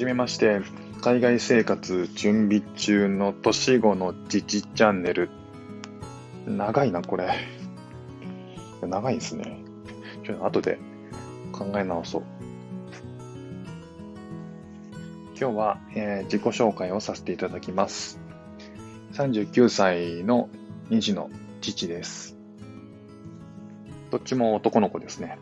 じめまして、海外生活準備中の年後の自治チャンネル。長いな、これ。長いですね。ちょっと後で考え直そう。今日は、えー、自己紹介をさせていただきます。39歳の2児の父です。どっちも男の子ですね。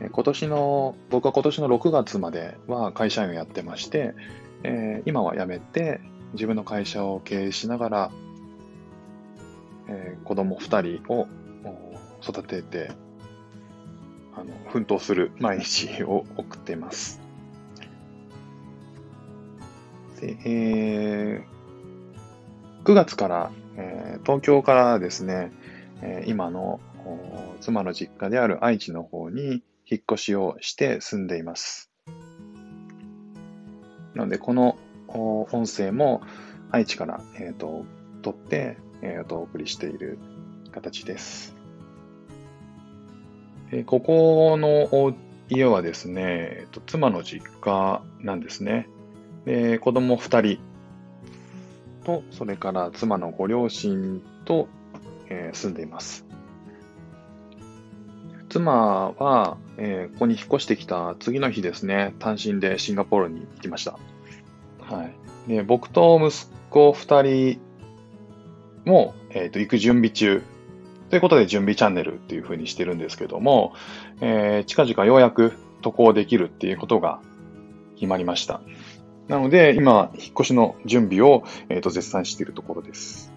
今年の、僕は今年の6月までは会社員をやってまして、えー、今は辞めて自分の会社を経営しながら、えー、子供2人を育てて、あの、奮闘する毎日を送っています。で、えー、9月から、えー、東京からですね、えー、今の妻の実家である愛知の方に引っ越しをして住んでいます。なので、この音声も愛知から、えーと、撮って、えーと、お送りしている形です。でここの家はですね、えーと、妻の実家なんですね。で子供2人と、それから妻のご両親と、えー、住んでいます。妻は、えー、ここに引っ越してきた次の日ですね、単身でシンガポールに行きました。はい。で僕と息子2人も、えっ、ー、と、行く準備中。ということで準備チャンネルっていう風にしてるんですけども、えー、近々ようやく渡航できるっていうことが決まりました。なので、今、引っ越しの準備を、えーと絶賛しているところです。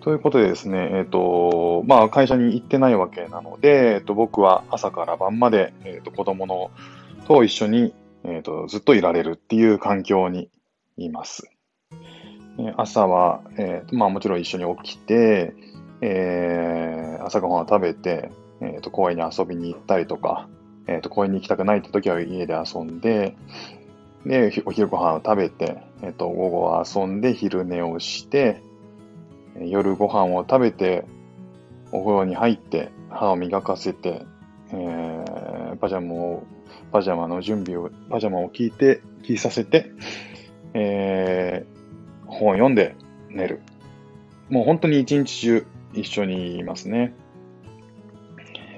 ということでですね、えっ、ー、と、まあ、会社に行ってないわけなので、えっ、ー、と、僕は朝から晩まで、えっ、ー、と、子供のと一緒に、えっ、と、ずっといられるっていう環境にいます。え朝は、えー、まあ、もちろん一緒に起きて、えー、朝ごはんを食べて、えっ、と、公園に遊びに行ったりとか、えっ、と、公園に行きたくないって時は家で遊んで、で、お昼ご飯を食べて、えっ、と、午後は遊んで昼寝をして、夜ご飯を食べて、お風呂に入って、歯を磨かせて、えー、パジャマを、パジャマの準備を、パジャマを聞いて、聞いさせて、えー、本を読んで寝る。もう本当に一日中一緒にいますね。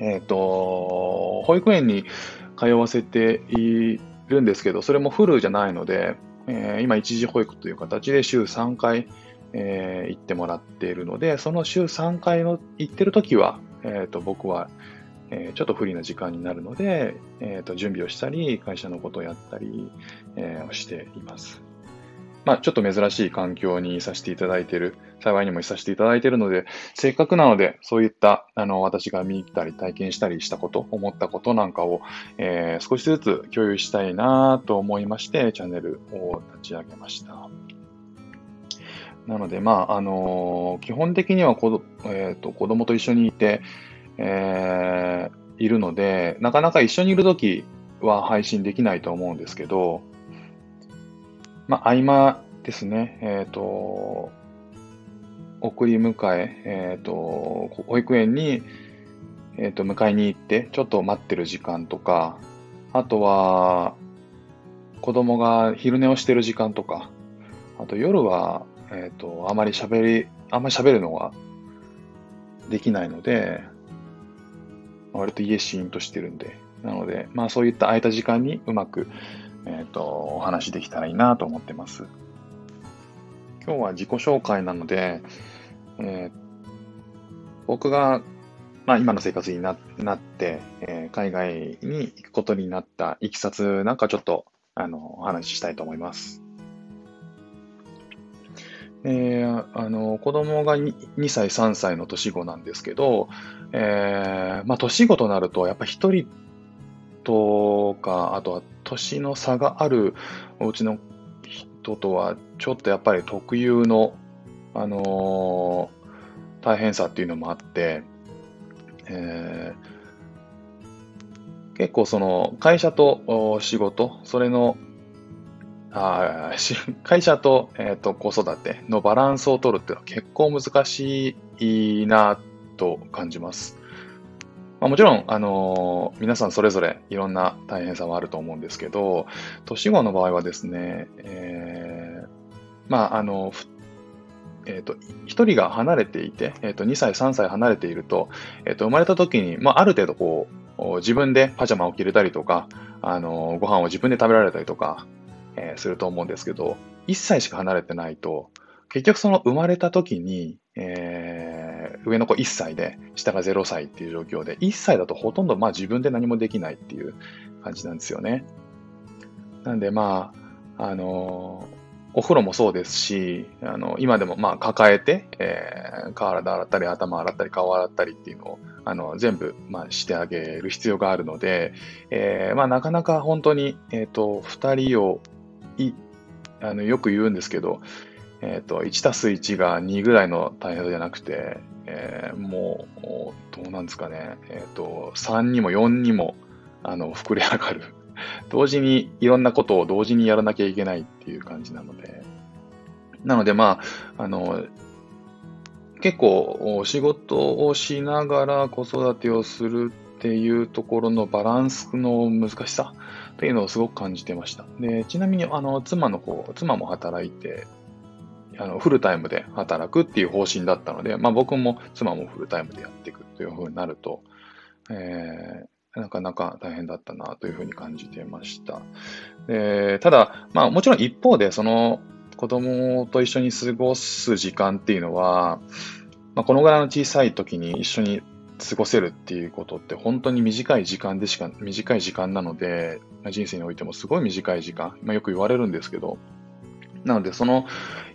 えっ、ー、と、保育園に通わせているんですけど、それもフルじゃないので、えー、今一時保育という形で週3回、えー、行ってもらっているので、その週3回の行ってるときは、えーと、僕は、えー、ちょっと不利な時間になるので、えーと、準備をしたり、会社のことをやったり、えー、しています。まあ、ちょっと珍しい環境にいさせていただいている、幸いにもいさせていただいているので、せっかくなので、そういった、あの、私が見たり体験したりしたこと、思ったことなんかを、えー、少しずつ共有したいなと思いまして、チャンネルを立ち上げました。なので、まあ、あのー、基本的には子,、えーと、子供と一緒にいて、えー、いるので、なかなか一緒にいるときは配信できないと思うんですけど、まあ、合間ですね、えっ、ー、と、送り迎え、えっ、ー、と、保育園に、えっ、と、迎えに行って、ちょっと待ってる時間とか、あとは、子供が昼寝をしてる時間とか、あと夜は、えっ、ー、と、あまり喋り、あんまり喋るのができないので、割と家シーンとしてるんで、なので、まあそういった空いた時間にうまく、えっ、ー、と、お話できたらいいなと思ってます。今日は自己紹介なので、えー、僕が、まあ今の生活にななって、えー、海外に行くことになったいきさつなんかちょっと、あの、お話ししたいと思います。えー、あの、子供が 2, 2歳、3歳の年子なんですけど、えー、まあ、年子となると、やっぱ一人とか、あとは年の差があるお家の人とは、ちょっとやっぱり特有の、あのー、大変さっていうのもあって、えー、結構その会社と仕事、それのあ会社と,、えーと、子育てのバランスを取るっていうのは結構難しいなと感じます。まあ、もちろん、あのー、皆さんそれぞれいろんな大変さはあると思うんですけど、年子の場合はですね、えー、まあ、あの、えっ、ー、と、一人が離れていて、えっ、と、2歳、3歳離れていると、えっ、と、生まれた時に、まあ、ある程度こう、自分でパジャマを着れたりとか、あの、ご飯を自分で食べられたりとか、えすると思うんですけど、1歳しか離れてないと、結局その生まれた時に、えー、上の子1歳で、下が0歳っていう状況で、1歳だとほとんどまあ自分で何もできないっていう感じなんですよね。なんでまあ、あのー、お風呂もそうですし、あの、今でもまあ抱えて、えー、体洗ったり頭洗ったり顔洗ったりっていうのを、あの、全部、まあしてあげる必要があるので、えー、まあなかなか本当に、えっ、ー、と、二人をい、あの、よく言うんですけど、えっ、ー、と、1たす1が2ぐらいの大変さじゃなくて、えー、もう、どうなんですかね、えっ、ー、と、3にも4にも、あの、膨れ上がる。同時にいろんなことを同時にやらなきゃいけないっていう感じなので、なのでまあ、あの、結構仕事をしながら子育てをするっていうところのバランスの難しさっていうのをすごく感じてました。で、ちなみにあの、妻の子、妻も働いてあのフルタイムで働くっていう方針だったので、まあ、僕も妻もフルタイムでやっていくというふうになると、えー、なかなか大変だったなというふうに感じてました。でただ、まあ、もちろん一方で、その子供と一緒に過ごす時間っていうのは、まあ、このぐらいの小さい時に一緒に過ごせるっていうことって本当に短い時間でしか、短い時間なので、人生においてもすごい短い時間、まあ、よく言われるんですけど、なので、その、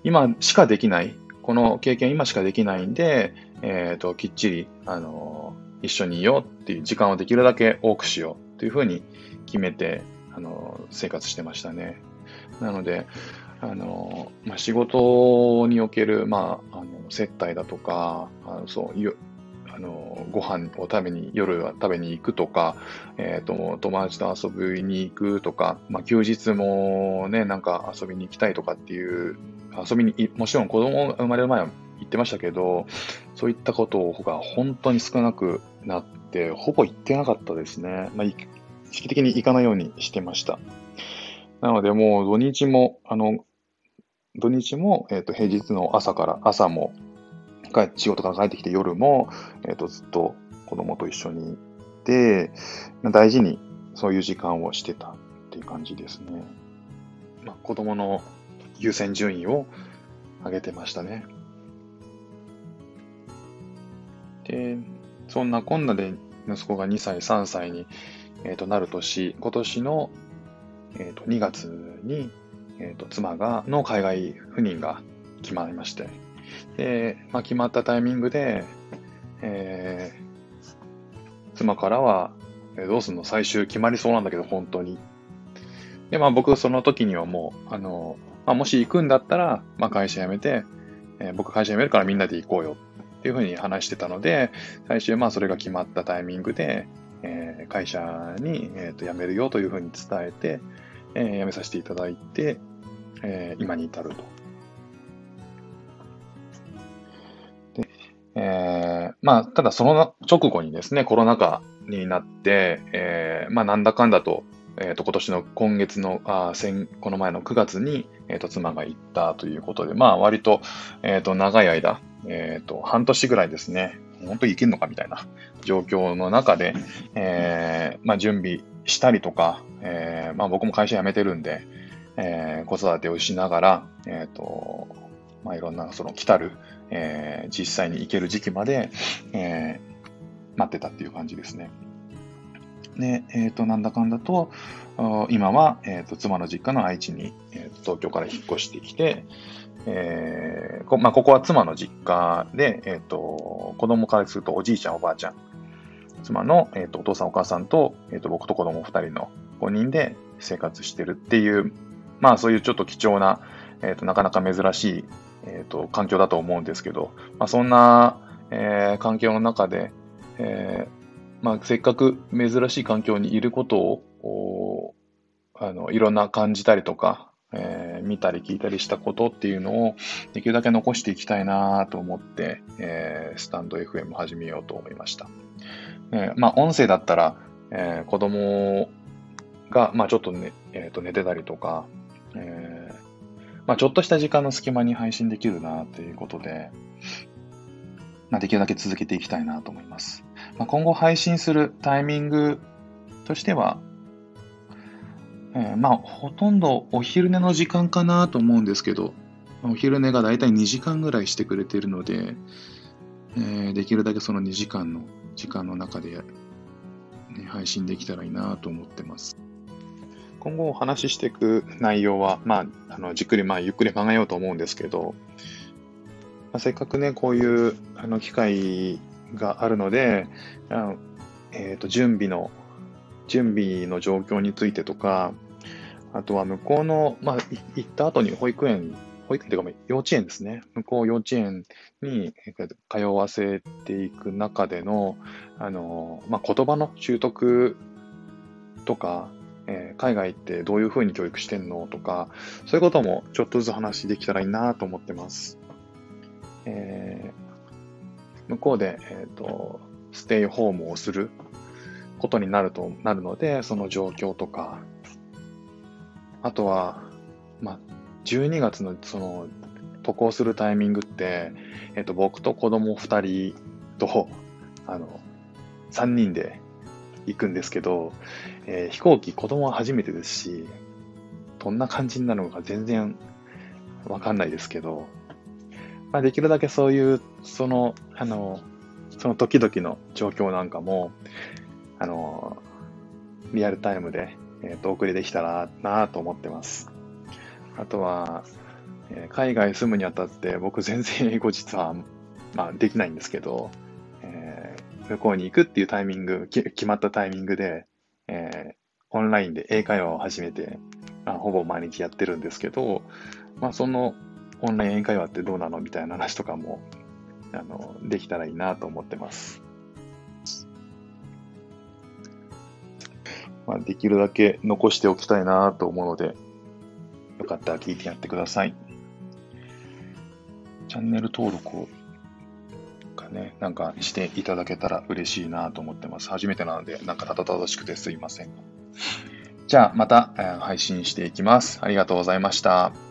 今しかできない、この経験今しかできないんで、えっ、ー、と、きっちり、あの、一緒にいようっていう時間をできるだけ多くしようというふうに決めて、あの、生活してましたね。なので、あの、まあ、仕事における、まあ、あの、接待だとか、あのそう、あの、ご飯を食べに、夜は食べに行くとか、えっ、ー、と、友達と遊びに行くとか、まあ、休日もね、なんか遊びに行きたいとかっていう、遊びに、もちろん子供が生まれる前は言ってましたけど、そういったことが本当に少なくなって、ほぼ行ってなかったですね。まあ、意識的に行かないようにしてました。なので、もう土日も、あの、土日も、えっ、ー、と、平日の朝から、朝も、仕事から帰ってきて夜も、えっ、ー、と、ずっと子供と一緒にいて、大事にそういう時間をしてたっていう感じですね。まあ、子供の優先順位を上げてましたね。で、そんなこんなで息子が2歳、3歳に、えー、となる年、今年の、えー、と2月に、えー、と妻がの海外赴任が決まりまして、で、まあ、決まったタイミングで、えー、妻からは、えどうすんの？最終決まりそうなんだけど、本当に。で、まあ僕その時にはもう、あの、まあ、もし行くんだったら、まあ会社辞めて、えー、僕会社辞めるからみんなで行こうよっていうふうに話してたので、最終まあそれが決まったタイミングで、えー、会社に、えー、と辞めるよというふうに伝えて、えー、辞めさせていただいて、えー、今に至るとえー、まあ、ただその直後にですね、コロナ禍になって、えー、まあ、なんだかんだと、えっ、ー、と、今年の今月の、あ先、この前の9月に、えっ、と、妻が行ったということで、まあ、割と、えっ、と、長い間、えっ、と、半年ぐらいですね、本当に行けんのかみたいな状況の中で、えまあ、準備したりとか、えまあ、僕も会社辞めてるんで、え子育てをしながら、えっ、と、まあ、いろんな、その、来たる、えー、実際に行ける時期まで、えー、待ってたっていう感じですね。で、えっ、ー、と、なんだかんだと、今は、えっ、ー、と、妻の実家の愛知に、えー、東京から引っ越してきて、えーこまあ、ここは妻の実家で、えっ、と、子供からするとおじいちゃん、おばあちゃん、妻の、えっとお父さん、お母さんと、えっと僕と子供2人の5人で生活してるっていう、まあそういうちょっと貴重な、えっとなかなか珍しいえーと、環境だと思うんですけど、まあ、そんな、えー、環境の中で、えーまあ、せっかく珍しい環境にいることをあのいろんな感じたりとか、えー、見たり聞いたりしたことっていうのをできるだけ残していきたいなと思って、えー、スタンド FM 始めようと思いました。えー、まあ、音声だったら、えー、子供が、まあ、ちょっとね、え、ー、と、寝てたりとか、えー、まあ、ちょっとした時間の隙間に配信できるな、ということで、まあ、できるだけ続けていきたいなと思います。まあ、今後配信するタイミングとしては、えー、まあ、ほとんどお昼寝の時間かなと思うんですけど、お昼寝がだいたい2時間ぐらいしてくれているので、えー、できるだけその2時間の時間の中で、ね、配信できたらいいなと思ってます。今後お話ししていく内容は、まあ、あのじっくり、まあ、ゆっくり考えようと思うんですけど、まあ、せっかくね、こういうあの機会があるので、あえーと準備の準備の状況についてとか、あとは向こうの、まあ、行った後に保育園、保育園というか、幼稚園ですね。向こう幼稚園に通わせていく中での、あの、まあ、言葉の習得とか、えー、海外ってどういうふうに教育してんのとか、そういうこともちょっとずつ話できたらいいなと思ってます。えー、向こうで、えっ、ー、と、ステイホームをすることになると、なるので、その状況とか、あとは、まあ、12月のその渡航するタイミングって、えっと、僕と子供2人と、あの、3人で行くんですけど、えー、飛行機子供は初めてですし、どんな感じになるのか全然わかんないですけど、まあ、できるだけそういう、その、あの、その時々の状況なんかも、あの、リアルタイムで、えー、と、お送りできたらなと思ってます。あとは、えー、海外住むにあたって僕全然英語実は、まあ、できないんですけど、えー、向こうに行くっていうタイミング、決まったタイミングで、えー、オンラインで英会話を始めて、まあ、ほぼ毎日やってるんですけど、まあ、そのオンライン英会話ってどうなのみたいな話とかも、あの、できたらいいなと思ってます。まあ、できるだけ残しておきたいなと思うので、よかったら聞いてやってください。チャンネル登録をかね、なんかしていただけたら嬉しいなと思ってます。初めてなので、なんかたたたしくてすいません。じゃあ、また、配信していきます。ありがとうございました。